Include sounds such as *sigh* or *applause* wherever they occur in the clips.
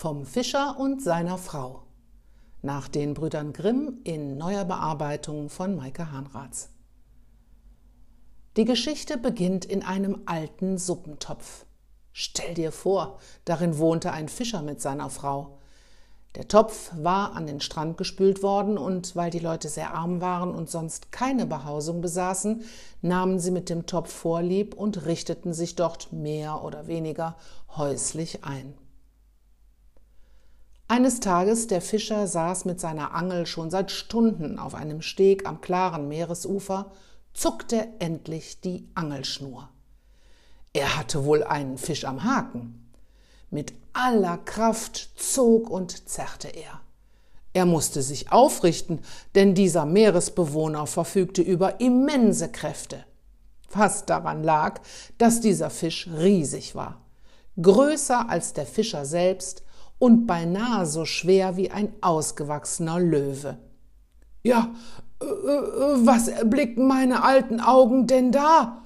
Vom Fischer und seiner Frau. Nach den Brüdern Grimm in neuer Bearbeitung von Maike Hahnratz. Die Geschichte beginnt in einem alten Suppentopf. Stell dir vor, darin wohnte ein Fischer mit seiner Frau. Der Topf war an den Strand gespült worden und weil die Leute sehr arm waren und sonst keine Behausung besaßen, nahmen sie mit dem Topf Vorlieb und richteten sich dort mehr oder weniger häuslich ein. Eines Tages der Fischer saß mit seiner Angel schon seit Stunden auf einem Steg am klaren Meeresufer, zuckte endlich die Angelschnur. Er hatte wohl einen Fisch am Haken. Mit aller Kraft zog und zerrte er. Er musste sich aufrichten, denn dieser Meeresbewohner verfügte über immense Kräfte. Was daran lag, dass dieser Fisch riesig war, größer als der Fischer selbst und beinahe so schwer wie ein ausgewachsener Löwe. Ja, äh, äh, was erblicken meine alten Augen denn da?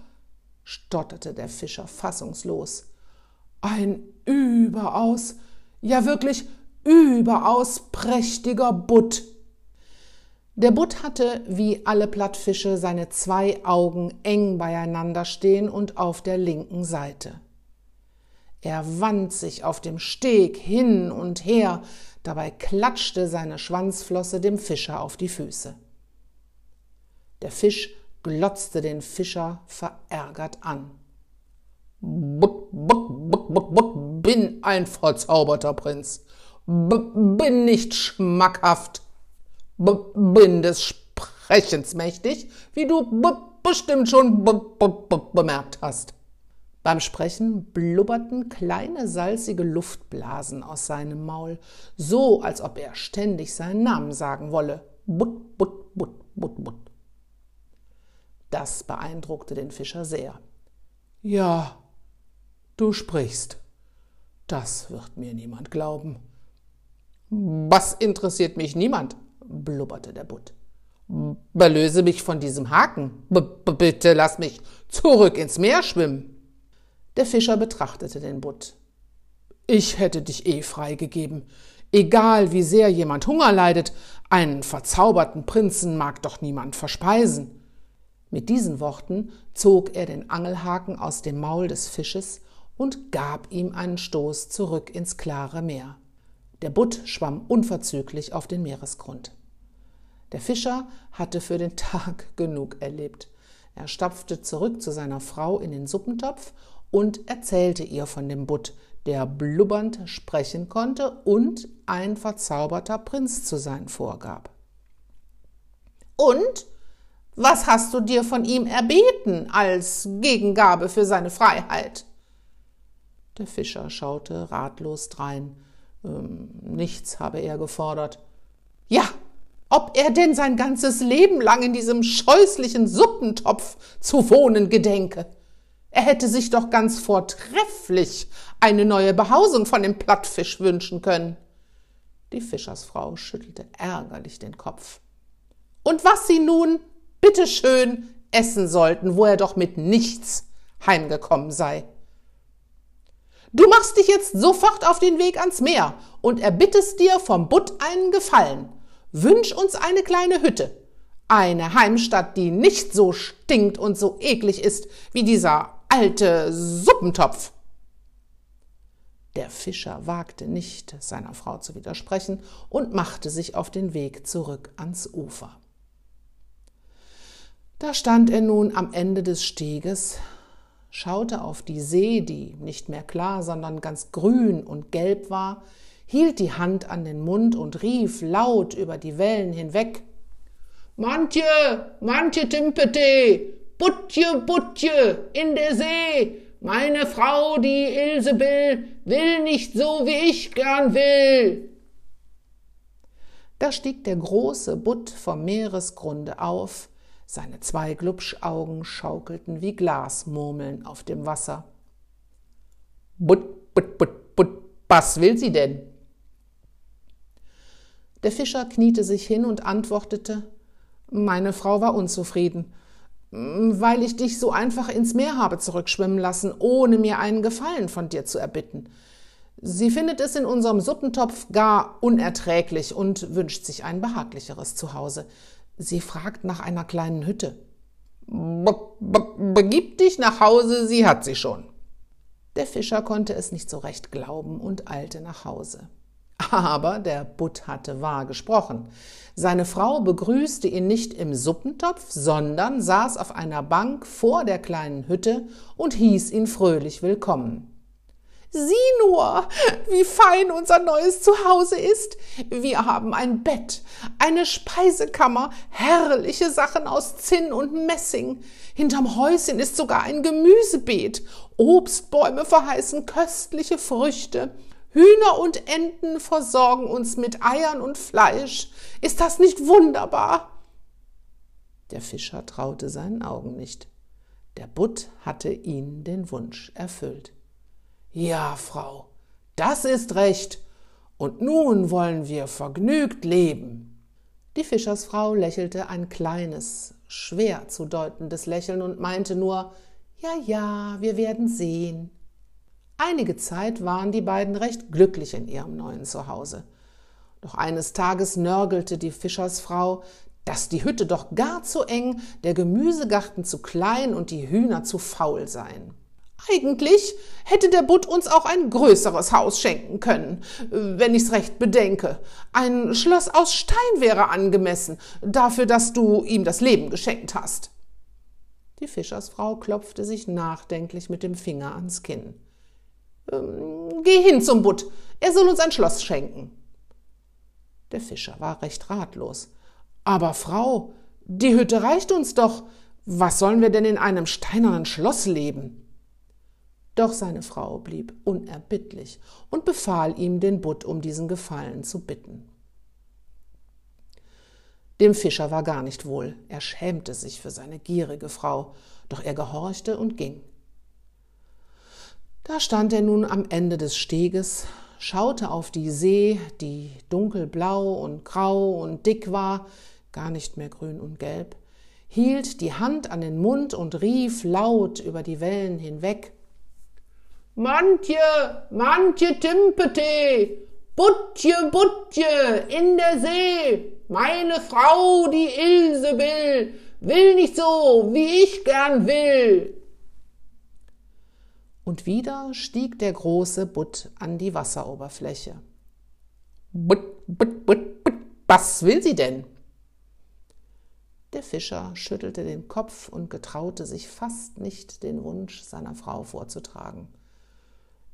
stotterte der Fischer fassungslos. Ein überaus, ja wirklich überaus prächtiger Butt. Der Butt hatte, wie alle Plattfische, seine zwei Augen eng beieinander stehen und auf der linken Seite. Er wand sich auf dem Steg hin und her, dabei klatschte seine Schwanzflosse dem Fischer auf die Füße. Der Fisch glotzte den Fischer verärgert an. Buck, buck, buck, buck, buck, bin ein verzauberter Prinz. B bin nicht schmackhaft. B bin des Sprechens mächtig, wie du bestimmt schon bemerkt hast. Beim Sprechen blubberten kleine salzige Luftblasen aus seinem Maul, so als ob er ständig seinen Namen sagen wolle. Butt, butt, butt, butt, butt. Das beeindruckte den Fischer sehr. Ja, du sprichst. Das wird mir niemand glauben. Was interessiert mich niemand? blubberte der Butt. Belöse mich von diesem Haken. B bitte lass mich zurück ins Meer schwimmen. Der Fischer betrachtete den Butt. Ich hätte dich eh freigegeben. Egal wie sehr jemand Hunger leidet, einen verzauberten Prinzen mag doch niemand verspeisen. Mit diesen Worten zog er den Angelhaken aus dem Maul des Fisches und gab ihm einen Stoß zurück ins klare Meer. Der Butt schwamm unverzüglich auf den Meeresgrund. Der Fischer hatte für den Tag *laughs* genug erlebt. Er stapfte zurück zu seiner Frau in den Suppentopf und erzählte ihr von dem Butt, der blubbernd sprechen konnte und ein verzauberter Prinz zu sein vorgab. Und was hast du dir von ihm erbeten als Gegengabe für seine Freiheit? Der Fischer schaute ratlos drein. Ähm, nichts habe er gefordert. Ja, ob er denn sein ganzes Leben lang in diesem scheußlichen Suppentopf zu wohnen gedenke. Er hätte sich doch ganz vortrefflich eine neue Behausung von dem Plattfisch wünschen können. Die Fischersfrau schüttelte ärgerlich den Kopf. Und was sie nun, bitteschön, essen sollten, wo er doch mit nichts heimgekommen sei. Du machst dich jetzt sofort auf den Weg ans Meer und erbittest dir vom Butt einen Gefallen. Wünsch uns eine kleine Hütte. Eine Heimstatt, die nicht so stinkt und so eklig ist wie dieser alte Suppentopf. Der Fischer wagte nicht, seiner Frau zu widersprechen und machte sich auf den Weg zurück ans Ufer. Da stand er nun am Ende des Steges, schaute auf die See, die nicht mehr klar, sondern ganz grün und gelb war, hielt die Hand an den Mund und rief laut über die Wellen hinweg Mantje, Mantje Timpete, Butje, Butje, in der See, meine Frau, die Ilsebill, will nicht so, wie ich gern will. Da stieg der große Butt vom Meeresgrunde auf, seine zwei Glubschaugen schaukelten wie Glasmurmeln auf dem Wasser. Butt, butt, butt, butt, was will sie denn? Der Fischer kniete sich hin und antwortete, meine Frau war unzufrieden weil ich dich so einfach ins Meer habe zurückschwimmen lassen, ohne mir einen Gefallen von dir zu erbitten. Sie findet es in unserem Suppentopf gar unerträglich und wünscht sich ein behaglicheres Zuhause. Sie fragt nach einer kleinen Hütte. Be be begib dich nach Hause, sie hat sie schon. Der Fischer konnte es nicht so recht glauben und eilte nach Hause. Aber der Butt hatte wahr gesprochen. Seine Frau begrüßte ihn nicht im Suppentopf, sondern saß auf einer Bank vor der kleinen Hütte und hieß ihn fröhlich willkommen. Sieh nur, wie fein unser neues Zuhause ist. Wir haben ein Bett, eine Speisekammer, herrliche Sachen aus Zinn und Messing. Hinterm Häuschen ist sogar ein Gemüsebeet. Obstbäume verheißen köstliche Früchte. Hühner und Enten versorgen uns mit Eiern und Fleisch. Ist das nicht wunderbar? Der Fischer traute seinen Augen nicht. Der Butt hatte ihn den Wunsch erfüllt. Ja, Frau, das ist recht. Und nun wollen wir vergnügt leben. Die Fischersfrau lächelte ein kleines, schwer zu deutendes Lächeln und meinte nur Ja, ja, wir werden sehen. Einige Zeit waren die beiden recht glücklich in ihrem neuen Zuhause. Doch eines Tages nörgelte die Fischersfrau, dass die Hütte doch gar zu eng, der Gemüsegarten zu klein und die Hühner zu faul seien. Eigentlich hätte der Butt uns auch ein größeres Haus schenken können, wenn ich's recht bedenke. Ein Schloss aus Stein wäre angemessen, dafür, dass du ihm das Leben geschenkt hast. Die Fischersfrau klopfte sich nachdenklich mit dem Finger ans Kinn. Ähm, geh hin zum Butt, er soll uns ein Schloss schenken. Der Fischer war recht ratlos. Aber Frau, die Hütte reicht uns doch. Was sollen wir denn in einem steinernen Schloss leben? Doch seine Frau blieb unerbittlich und befahl ihm, den Butt um diesen Gefallen zu bitten. Dem Fischer war gar nicht wohl, er schämte sich für seine gierige Frau, doch er gehorchte und ging. Da stand er nun am Ende des Steges, schaute auf die See, die dunkelblau und grau und dick war, gar nicht mehr grün und gelb, hielt die Hand an den Mund und rief laut über die Wellen hinweg Mantje, Mantje Timpete, Butje, Butje, in der See, meine Frau, die Ilse will, will nicht so, wie ich gern will. Und wieder stieg der große Butt an die Wasseroberfläche. Butt, Butt, Butt, Butt, was will sie denn? Der Fischer schüttelte den Kopf und getraute sich fast nicht, den Wunsch seiner Frau vorzutragen.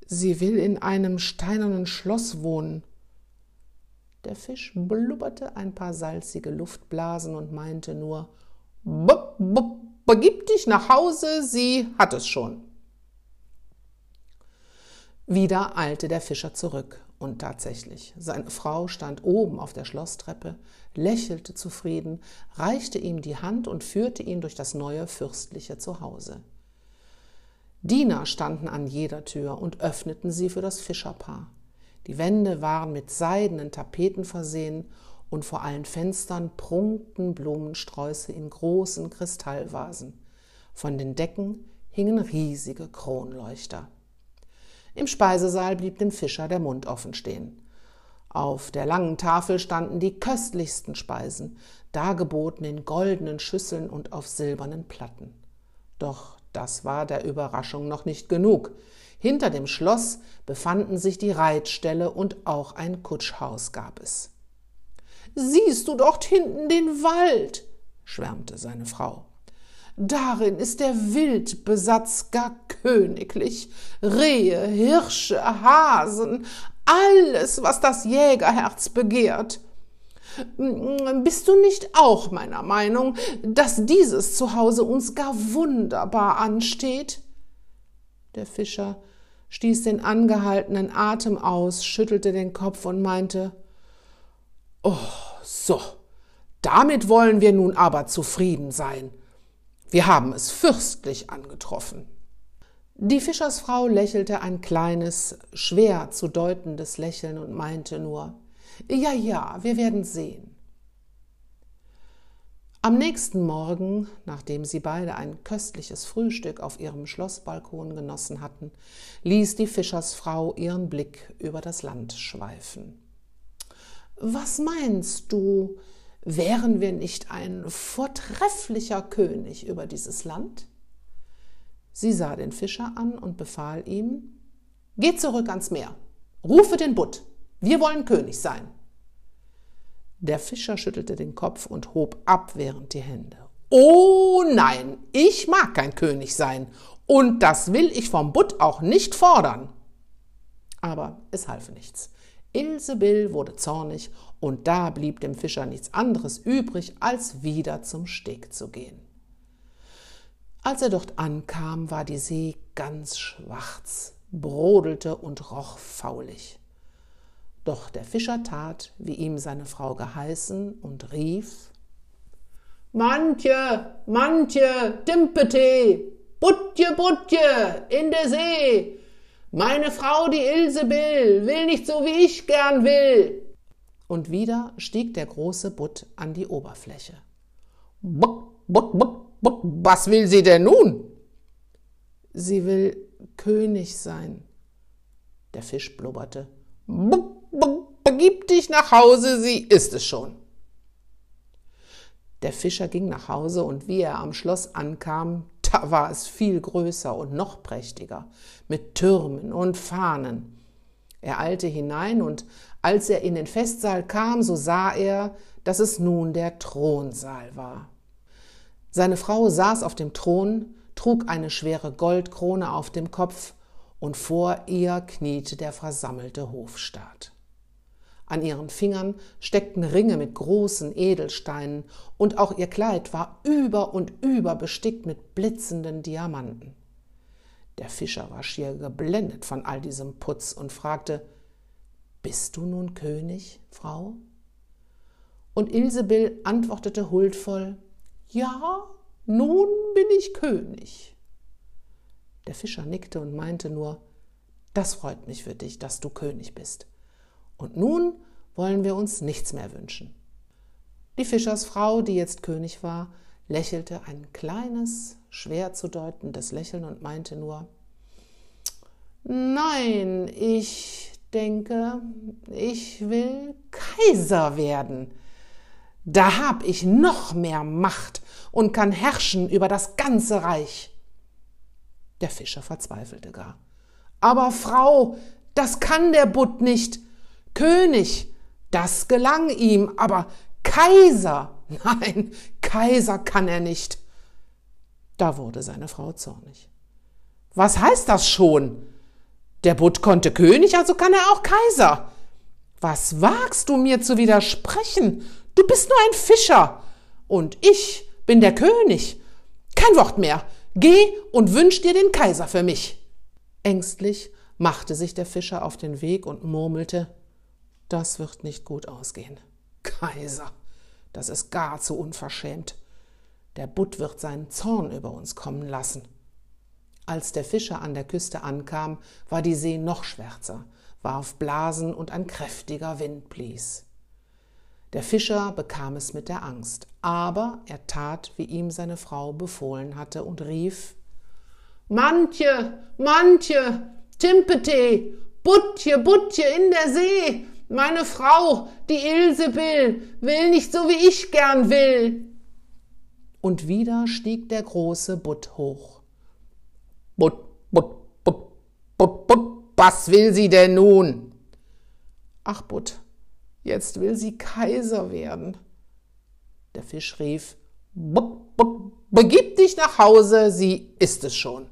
Sie will in einem steinernen Schloss wohnen. Der Fisch blubberte ein paar salzige Luftblasen und meinte nur Bup, bup, begib dich nach Hause, sie hat es schon. Wieder eilte der Fischer zurück, und tatsächlich, seine Frau stand oben auf der Schlosstreppe, lächelte zufrieden, reichte ihm die Hand und führte ihn durch das neue fürstliche Zuhause. Diener standen an jeder Tür und öffneten sie für das Fischerpaar. Die Wände waren mit seidenen Tapeten versehen und vor allen Fenstern prunkten Blumensträuße in großen Kristallvasen. Von den Decken hingen riesige Kronleuchter. Im Speisesaal blieb dem Fischer der Mund offen stehen. Auf der langen Tafel standen die köstlichsten Speisen, dargeboten in goldenen Schüsseln und auf silbernen Platten. Doch das war der Überraschung noch nicht genug. Hinter dem Schloss befanden sich die Reitställe und auch ein Kutschhaus gab es. Siehst du dort hinten den Wald? schwärmte seine Frau. Darin ist der Wildbesatz gar königlich. Rehe, Hirsche, Hasen, alles, was das Jägerherz begehrt. Bist du nicht auch meiner Meinung, dass dieses Zuhause uns gar wunderbar ansteht? Der Fischer stieß den angehaltenen Atem aus, schüttelte den Kopf und meinte Oh, so, damit wollen wir nun aber zufrieden sein. Wir haben es fürstlich angetroffen. Die Fischersfrau lächelte ein kleines, schwer zu deutendes Lächeln und meinte nur Ja, ja, wir werden sehen. Am nächsten Morgen, nachdem sie beide ein köstliches Frühstück auf ihrem Schlossbalkon genossen hatten, ließ die Fischersfrau ihren Blick über das Land schweifen. Was meinst du, wären wir nicht ein vortrefflicher König über dieses Land? Sie sah den Fischer an und befahl ihm Geh zurück ans Meer, rufe den Butt, wir wollen König sein. Der Fischer schüttelte den Kopf und hob abwehrend die Hände. Oh nein, ich mag kein König sein, und das will ich vom Butt auch nicht fordern. Aber es half nichts. Ilsebill wurde zornig, und da blieb dem Fischer nichts anderes übrig, als wieder zum Steg zu gehen. Als er dort ankam, war die See ganz schwarz, brodelte und roch faulig. Doch der Fischer tat, wie ihm seine Frau geheißen, und rief Mantje, Mantje, Timpete, Butje, Butje, in der See. Meine Frau, die Ilsebill, will nicht so, wie ich gern will. Und wieder stieg der große Butt an die Oberfläche. Butt, Butt, Butt, Butt, was will sie denn nun? Sie will König sein. Der Fisch blubberte. Butt, begib dich nach Hause, sie ist es schon. Der Fischer ging nach Hause und wie er am Schloss ankam, da war es viel größer und noch prächtiger, mit Türmen und Fahnen. Er eilte hinein und als er in den Festsaal kam, so sah er, dass es nun der Thronsaal war. Seine Frau saß auf dem Thron, trug eine schwere Goldkrone auf dem Kopf, und vor ihr kniete der versammelte Hofstaat. An ihren Fingern steckten Ringe mit großen Edelsteinen, und auch ihr Kleid war über und über bestickt mit blitzenden Diamanten. Der Fischer war schier geblendet von all diesem Putz und fragte Bist du nun König, Frau? Und Ilsebill antwortete huldvoll Ja, nun bin ich König. Der Fischer nickte und meinte nur Das freut mich für dich, dass du König bist. Und nun wollen wir uns nichts mehr wünschen. Die Fischersfrau, die jetzt König war, lächelte ein kleines, schwer zu deutendes Lächeln und meinte nur Nein, ich denke, ich will Kaiser werden. Da hab ich noch mehr Macht und kann herrschen über das ganze Reich. Der Fischer verzweifelte gar. Aber Frau, das kann der Butt nicht. König, das gelang ihm, aber Kaiser, *laughs* nein, Kaiser kann er nicht. Da wurde seine Frau zornig. Was heißt das schon? Der Butt konnte König, also kann er auch Kaiser. Was wagst du mir zu widersprechen? Du bist nur ein Fischer und ich bin der König. Kein Wort mehr. Geh und wünsch dir den Kaiser für mich. Ängstlich machte sich der Fischer auf den Weg und murmelte das wird nicht gut ausgehen. Kaiser, das ist gar zu unverschämt. Der Butt wird seinen Zorn über uns kommen lassen. Als der Fischer an der Küste ankam, war die See noch schwärzer, warf Blasen und ein kräftiger Wind blies. Der Fischer bekam es mit der Angst, aber er tat, wie ihm seine Frau befohlen hatte und rief Mantje, Mantje, Timpete, Butje, Butje in der See, meine Frau, die Ilsebill, will nicht so, wie ich gern will. Und wieder stieg der große Butt hoch. Butt, Butt, Butt, Butt, Butt, was will sie denn nun? Ach, Butt, jetzt will sie Kaiser werden. Der Fisch rief, Butt, Butt, begib dich nach Hause, sie ist es schon.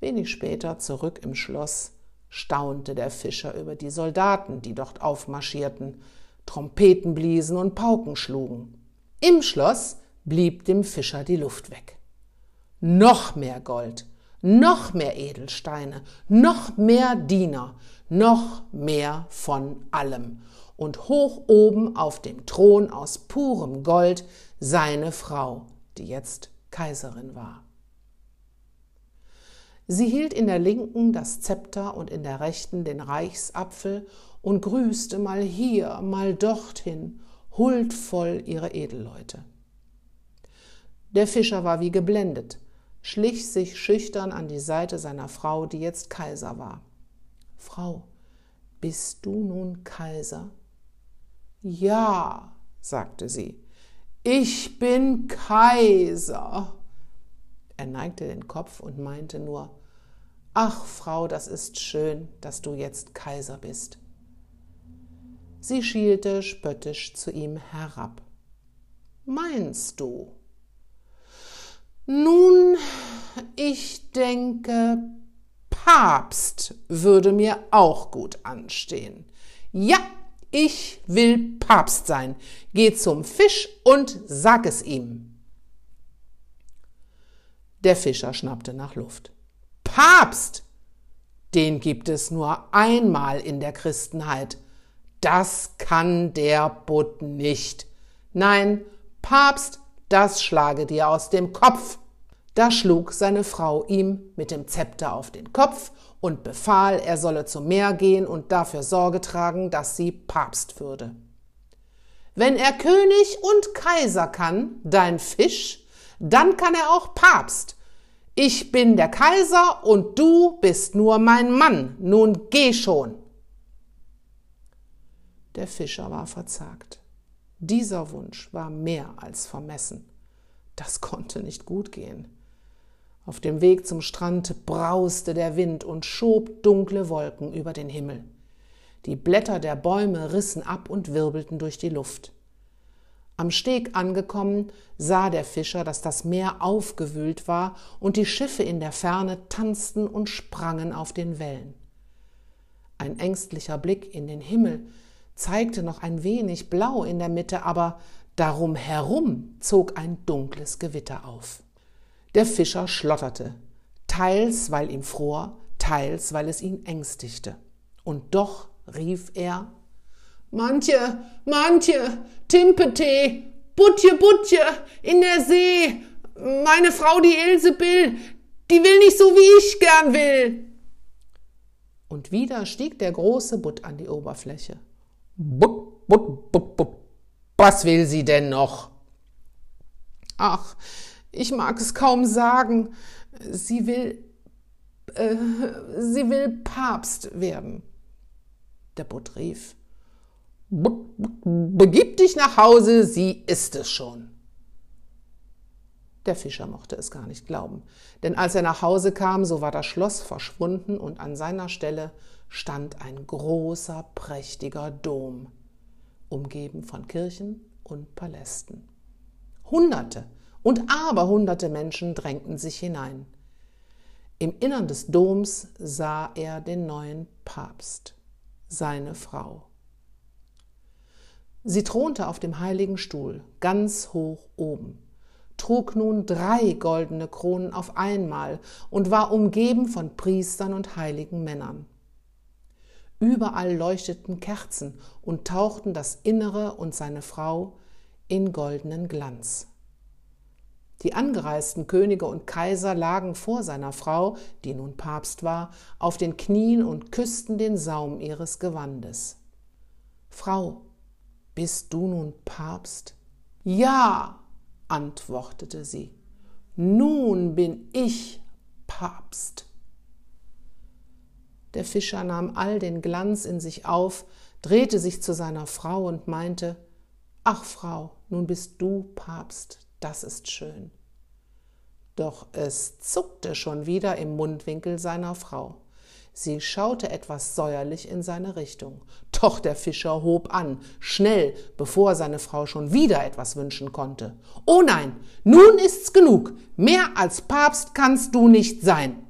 Wenig später zurück im Schloss staunte der Fischer über die Soldaten, die dort aufmarschierten, Trompeten bliesen und Pauken schlugen. Im Schloss blieb dem Fischer die Luft weg. Noch mehr Gold, noch mehr Edelsteine, noch mehr Diener, noch mehr von allem. Und hoch oben auf dem Thron aus purem Gold seine Frau, die jetzt Kaiserin war. Sie hielt in der linken das Zepter und in der rechten den Reichsapfel und grüßte mal hier, mal dorthin, huldvoll ihre Edelleute. Der Fischer war wie geblendet, schlich sich schüchtern an die Seite seiner Frau, die jetzt Kaiser war. Frau, bist du nun Kaiser? Ja, sagte sie, ich bin Kaiser. Er neigte den Kopf und meinte nur, Ach, Frau, das ist schön, dass du jetzt Kaiser bist. Sie schielte spöttisch zu ihm herab. Meinst du? Nun, ich denke, Papst würde mir auch gut anstehen. Ja, ich will Papst sein. Geh zum Fisch und sag es ihm. Der Fischer schnappte nach Luft. Papst! Den gibt es nur einmal in der Christenheit. Das kann der Butt nicht. Nein, Papst, das schlage dir aus dem Kopf. Da schlug seine Frau ihm mit dem Zepter auf den Kopf und befahl, er solle zum Meer gehen und dafür Sorge tragen, dass sie Papst würde. Wenn er König und Kaiser kann, dein Fisch, dann kann er auch Papst. Ich bin der Kaiser und du bist nur mein Mann. Nun geh schon. Der Fischer war verzagt. Dieser Wunsch war mehr als vermessen. Das konnte nicht gut gehen. Auf dem Weg zum Strand brauste der Wind und schob dunkle Wolken über den Himmel. Die Blätter der Bäume rissen ab und wirbelten durch die Luft. Am Steg angekommen, sah der Fischer, dass das Meer aufgewühlt war und die Schiffe in der Ferne tanzten und sprangen auf den Wellen. Ein ängstlicher Blick in den Himmel zeigte noch ein wenig Blau in der Mitte, aber darum herum zog ein dunkles Gewitter auf. Der Fischer schlotterte, teils weil ihm fror, teils weil es ihn ängstigte. Und doch rief er Manche, manche, Timpete, Butje, Butje, in der See, meine Frau, die Ilse Bill, die will nicht so, wie ich gern will. Und wieder stieg der große Butt an die Oberfläche. Butt, Butt, Butt, Butt. Was will sie denn noch? Ach, ich mag es kaum sagen. Sie will, äh, sie will Papst werden. Der Butt rief. Begib dich nach Hause, sie ist es schon. Der Fischer mochte es gar nicht glauben, denn als er nach Hause kam, so war das Schloss verschwunden und an seiner Stelle stand ein großer, prächtiger Dom, umgeben von Kirchen und Palästen. Hunderte und aberhunderte Menschen drängten sich hinein. Im Innern des Doms sah er den neuen Papst, seine Frau. Sie thronte auf dem heiligen Stuhl, ganz hoch oben, trug nun drei goldene Kronen auf einmal und war umgeben von Priestern und heiligen Männern. Überall leuchteten Kerzen und tauchten das Innere und seine Frau in goldenen Glanz. Die angereisten Könige und Kaiser lagen vor seiner Frau, die nun Papst war, auf den Knien und küssten den Saum ihres Gewandes. Frau, bist du nun Papst? Ja, antwortete sie. Nun bin ich Papst. Der Fischer nahm all den Glanz in sich auf, drehte sich zu seiner Frau und meinte Ach Frau, nun bist du Papst, das ist schön. Doch es zuckte schon wieder im Mundwinkel seiner Frau. Sie schaute etwas säuerlich in seine Richtung. Doch der Fischer hob an, schnell, bevor seine Frau schon wieder etwas wünschen konnte. Oh nein, nun ist's genug. Mehr als Papst kannst du nicht sein.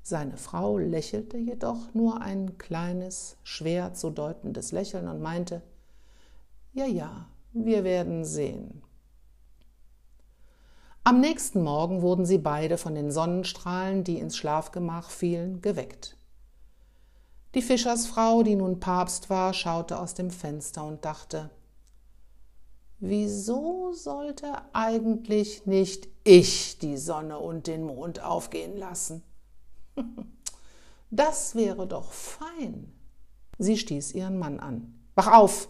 Seine Frau lächelte jedoch nur ein kleines, schwer zu deutendes Lächeln und meinte, ja, ja, wir werden sehen. Am nächsten Morgen wurden sie beide von den Sonnenstrahlen, die ins Schlafgemach fielen, geweckt. Die Fischersfrau, die nun Papst war, schaute aus dem Fenster und dachte, wieso sollte eigentlich nicht ich die Sonne und den Mond aufgehen lassen? *laughs* Das wäre doch fein. Sie stieß ihren Mann an. Wach auf!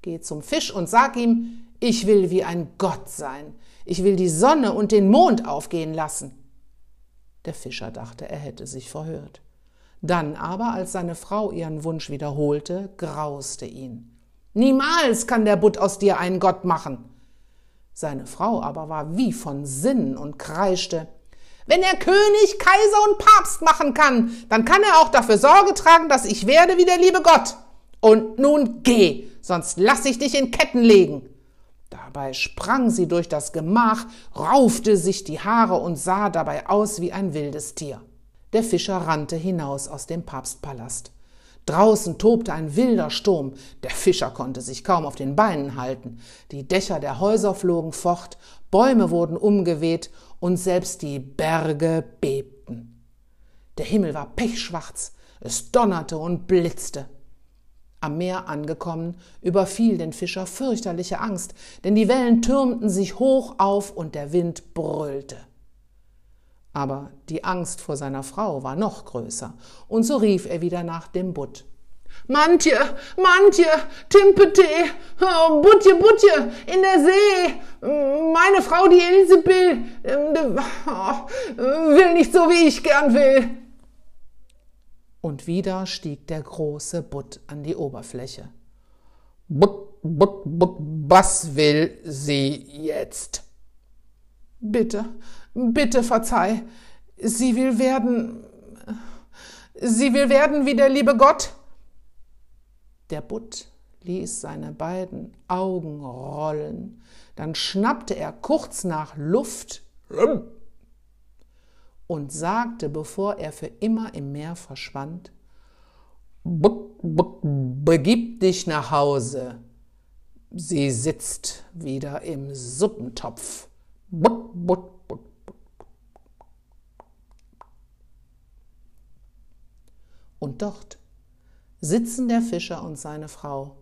Geh zum Fisch und sag ihm, ich will wie ein Gott sein. Ich will die Sonne und den Mond aufgehen lassen. Der Fischer dachte, er hätte sich verhört. Dann aber, als seine Frau ihren Wunsch wiederholte, grauste ihn. Niemals kann der Butt aus dir einen Gott machen. Seine Frau aber war wie von Sinnen und kreischte, wenn er König, Kaiser und Papst machen kann, dann kann er auch dafür Sorge tragen, dass ich werde wie der liebe Gott. Und nun geh, sonst lass ich dich in Ketten legen. Dabei sprang sie durch das Gemach, raufte sich die Haare und sah dabei aus wie ein wildes Tier. Der Fischer rannte hinaus aus dem Papstpalast. Draußen tobte ein wilder Sturm. Der Fischer konnte sich kaum auf den Beinen halten. Die Dächer der Häuser flogen fort, Bäume wurden umgeweht und selbst die Berge bebten. Der Himmel war pechschwarz, es donnerte und blitzte. Am Meer angekommen, überfiel den Fischer fürchterliche Angst, denn die Wellen türmten sich hoch auf und der Wind brüllte. Aber die Angst vor seiner Frau war noch größer, und so rief er wieder nach dem Butt. Mantje, Mantje, Timpete, oh, Butje, Butje, in der See. Meine Frau, die Ilsebill, oh, will nicht so, wie ich gern will. Und wieder stieg der große Butt an die Oberfläche. Butt, Butt, Butt, was will sie jetzt? Bitte, bitte verzeih. Sie will werden. Sie will werden wie der liebe Gott. Der Butt ließ seine beiden Augen rollen, dann schnappte er kurz nach Luft und sagte, bevor er für immer im Meer verschwand, begib dich nach Hause. Sie sitzt wieder im Suppentopf. Und dort sitzen der Fischer und seine Frau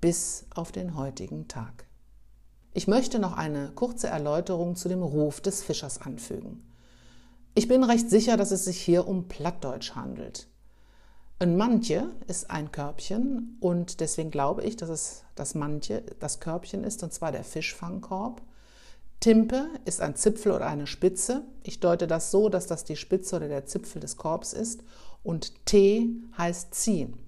bis auf den heutigen Tag. Ich möchte noch eine kurze Erläuterung zu dem Ruf des Fischers anfügen. Ich bin recht sicher, dass es sich hier um Plattdeutsch handelt. Ein Mantje ist ein Körbchen und deswegen glaube ich, dass es das Mantje das Körbchen ist, und zwar der Fischfangkorb. Timpe ist ein Zipfel oder eine Spitze. Ich deute das so, dass das die Spitze oder der Zipfel des Korbs ist. Und T heißt ziehen.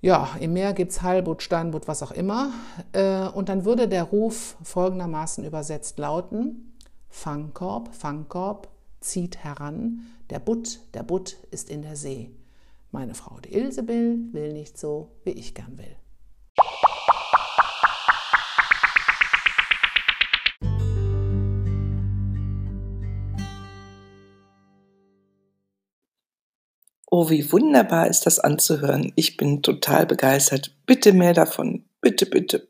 Ja, im Meer gibt es Heilbutt, Steinbutt, was auch immer. Äh, und dann würde der Ruf folgendermaßen übersetzt lauten, Fangkorb, Fangkorb, zieht heran, der Butt, der Butt ist in der See. Meine Frau, die Ilsebill, will nicht so, wie ich gern will. Oh, wie wunderbar ist das anzuhören. Ich bin total begeistert. Bitte mehr davon. Bitte, bitte.